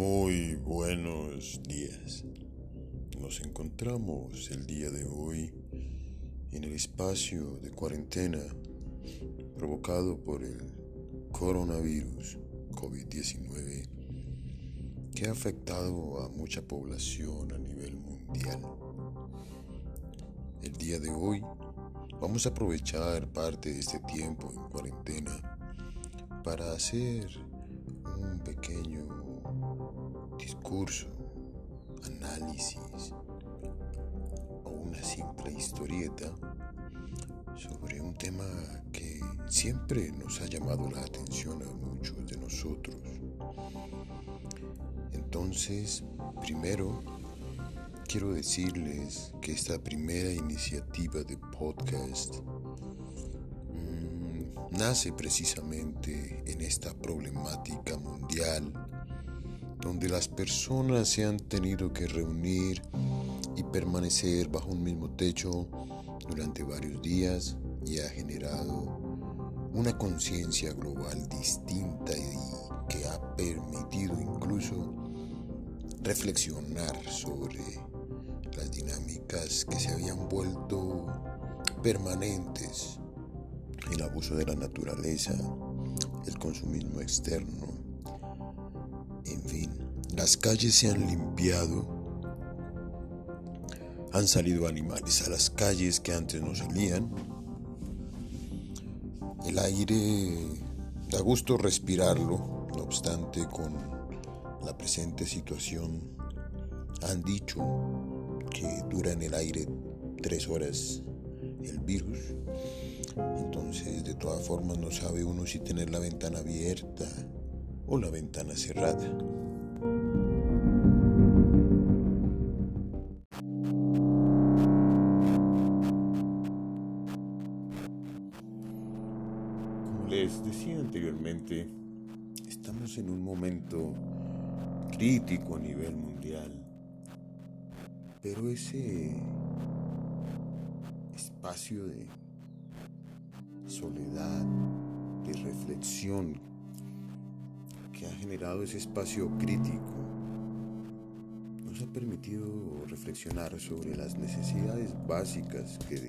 Muy buenos días. Nos encontramos el día de hoy en el espacio de cuarentena provocado por el coronavirus COVID-19 que ha afectado a mucha población a nivel mundial. El día de hoy vamos a aprovechar parte de este tiempo en cuarentena para hacer un pequeño discurso, análisis o una simple historieta sobre un tema que siempre nos ha llamado la atención a muchos de nosotros. Entonces, primero, quiero decirles que esta primera iniciativa de podcast mmm, nace precisamente en esta problemática mundial donde las personas se han tenido que reunir y permanecer bajo un mismo techo durante varios días y ha generado una conciencia global distinta y que ha permitido incluso reflexionar sobre las dinámicas que se habían vuelto permanentes, el abuso de la naturaleza, el consumismo externo, en fin, las calles se han limpiado, han salido animales a las calles que antes no salían, el aire da gusto respirarlo, no obstante con la presente situación han dicho que dura en el aire tres horas el virus. Entonces de todas formas no sabe uno si tener la ventana abierta la ventana cerrada. Como les decía anteriormente, estamos en un momento crítico a nivel mundial, pero ese espacio de soledad, de reflexión que ha generado ese espacio crítico nos ha permitido reflexionar sobre las necesidades básicas que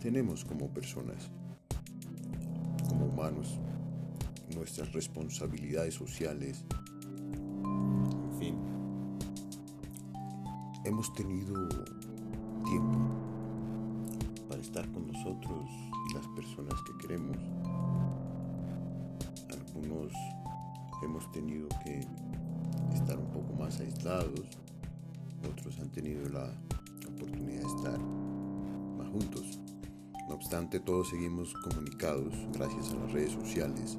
tenemos como personas, como humanos, nuestras responsabilidades sociales, en fin. Hemos tenido tiempo para estar con nosotros y las personas que queremos. Algunos hemos tenido que estar un poco más aislados, otros han tenido la oportunidad de estar más juntos. No obstante, todos seguimos comunicados gracias a las redes sociales.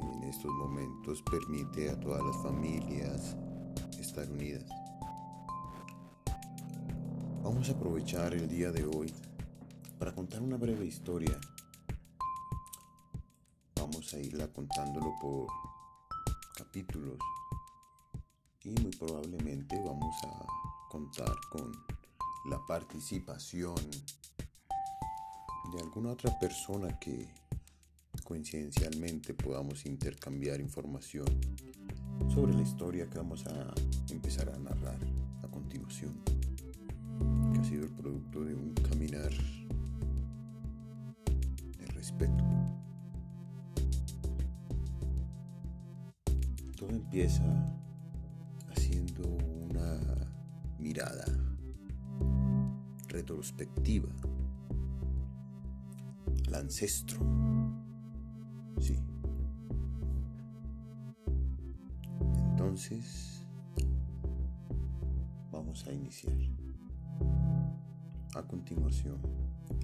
En estos momentos permite a todas las familias estar unidas. Vamos a aprovechar el día de hoy para contar una breve historia irla contándolo por capítulos y muy probablemente vamos a contar con la participación de alguna otra persona que coincidencialmente podamos intercambiar información sobre la historia que vamos a empezar a narrar a continuación, que ha sido el producto de un caminar de respeto. Todo empieza haciendo una mirada retrospectiva al ancestro. Sí. Entonces, vamos a iniciar. A continuación,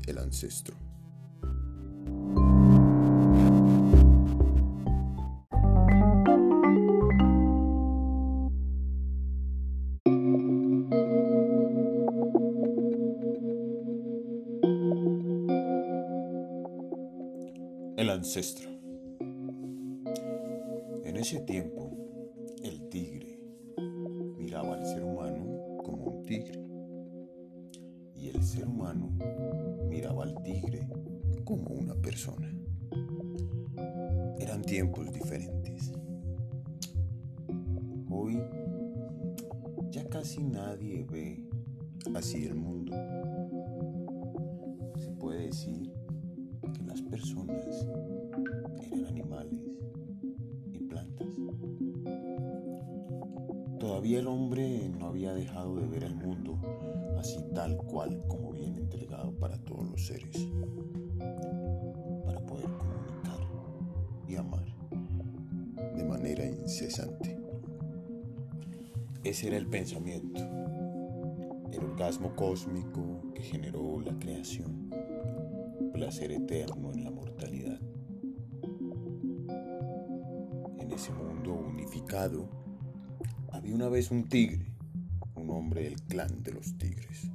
el ancestro. El ancestro. En ese tiempo, el tigre miraba al ser humano como un tigre y el ser humano miraba al tigre como una persona. Eran tiempos diferentes. Hoy ya casi nadie ve así el mundo. Se puede decir que las personas eran animales y plantas. Todavía el hombre no había dejado de ver el mundo así tal cual como viene entregado para todos los seres, para poder comunicar y amar de manera incesante. Ese era el pensamiento, el orgasmo cósmico que generó la creación, placer eterno en la mortalidad. En ese mundo unificado había una vez un tigre, un hombre del clan de los tigres,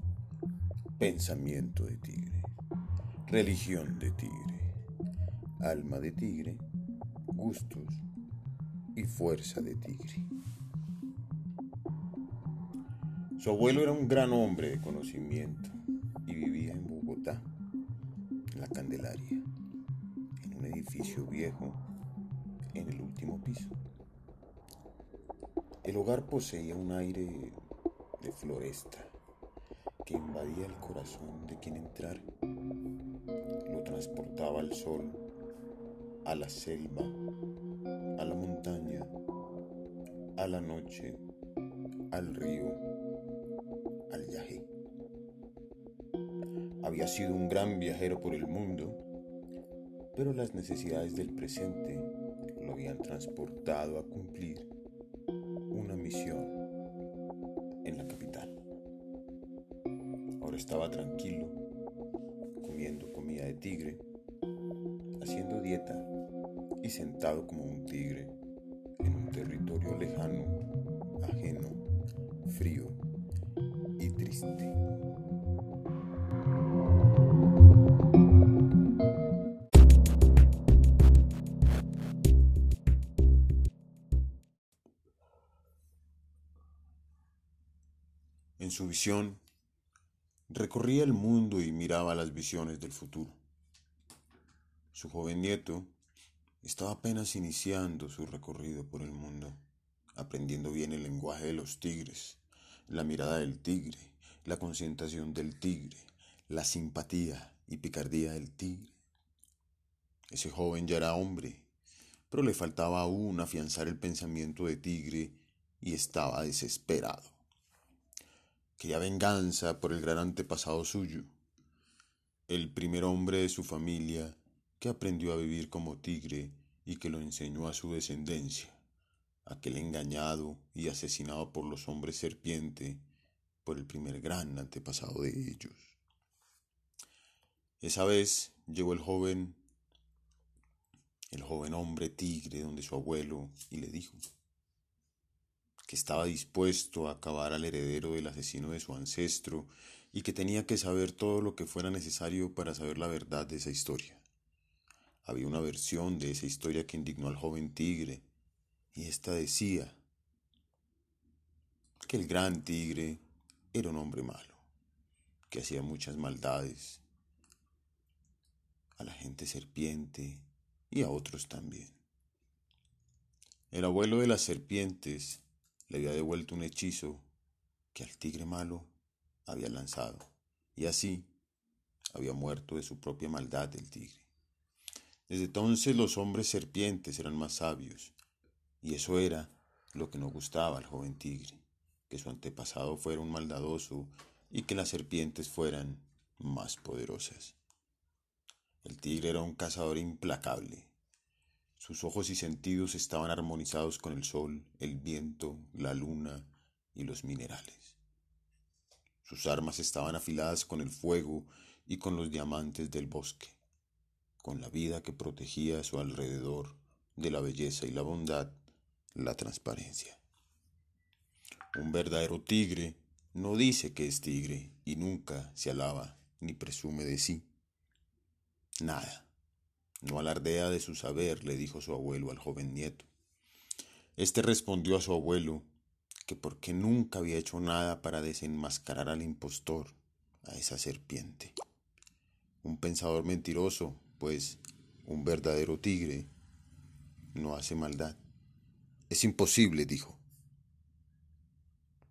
pensamiento de tigre, religión de tigre, alma de tigre, gustos y fuerza de tigre. Su abuelo era un gran hombre de conocimiento la Candelaria, en un edificio viejo en el último piso. El hogar poseía un aire de floresta que invadía el corazón de quien entrar. Lo transportaba al sol, a la selva, a la montaña, a la noche, al río Había sido un gran viajero por el mundo, pero las necesidades del presente lo habían transportado a cumplir una misión en la capital. Ahora estaba tranquilo, comiendo comida de tigre, haciendo dieta y sentado como un tigre en un territorio lejano, ajeno, frío triste. En su visión, recorría el mundo y miraba las visiones del futuro. Su joven nieto estaba apenas iniciando su recorrido por el mundo, aprendiendo bien el lenguaje de los tigres, la mirada del tigre, la concentración del tigre, la simpatía y picardía del tigre. Ese joven ya era hombre, pero le faltaba aún afianzar el pensamiento de tigre y estaba desesperado. Quería venganza por el gran antepasado suyo, el primer hombre de su familia que aprendió a vivir como tigre y que lo enseñó a su descendencia, aquel engañado y asesinado por los hombres serpiente por el primer gran antepasado de ellos. Esa vez llegó el joven, el joven hombre tigre donde su abuelo y le dijo que estaba dispuesto a acabar al heredero del asesino de su ancestro y que tenía que saber todo lo que fuera necesario para saber la verdad de esa historia. Había una versión de esa historia que indignó al joven tigre y ésta decía que el gran tigre era un hombre malo, que hacía muchas maldades a la gente serpiente y a otros también. El abuelo de las serpientes le había devuelto un hechizo que al tigre malo había lanzado, y así había muerto de su propia maldad el tigre. Desde entonces los hombres serpientes eran más sabios, y eso era lo que no gustaba al joven tigre que su antepasado fuera un maldadoso y que las serpientes fueran más poderosas. El tigre era un cazador implacable. Sus ojos y sentidos estaban armonizados con el sol, el viento, la luna y los minerales. Sus armas estaban afiladas con el fuego y con los diamantes del bosque, con la vida que protegía a su alrededor de la belleza y la bondad, la transparencia. Un verdadero tigre no dice que es tigre y nunca se alaba ni presume de sí. Nada. No alardea de su saber, le dijo su abuelo al joven nieto. Este respondió a su abuelo que porque nunca había hecho nada para desenmascarar al impostor, a esa serpiente. Un pensador mentiroso, pues un verdadero tigre no hace maldad. Es imposible, dijo.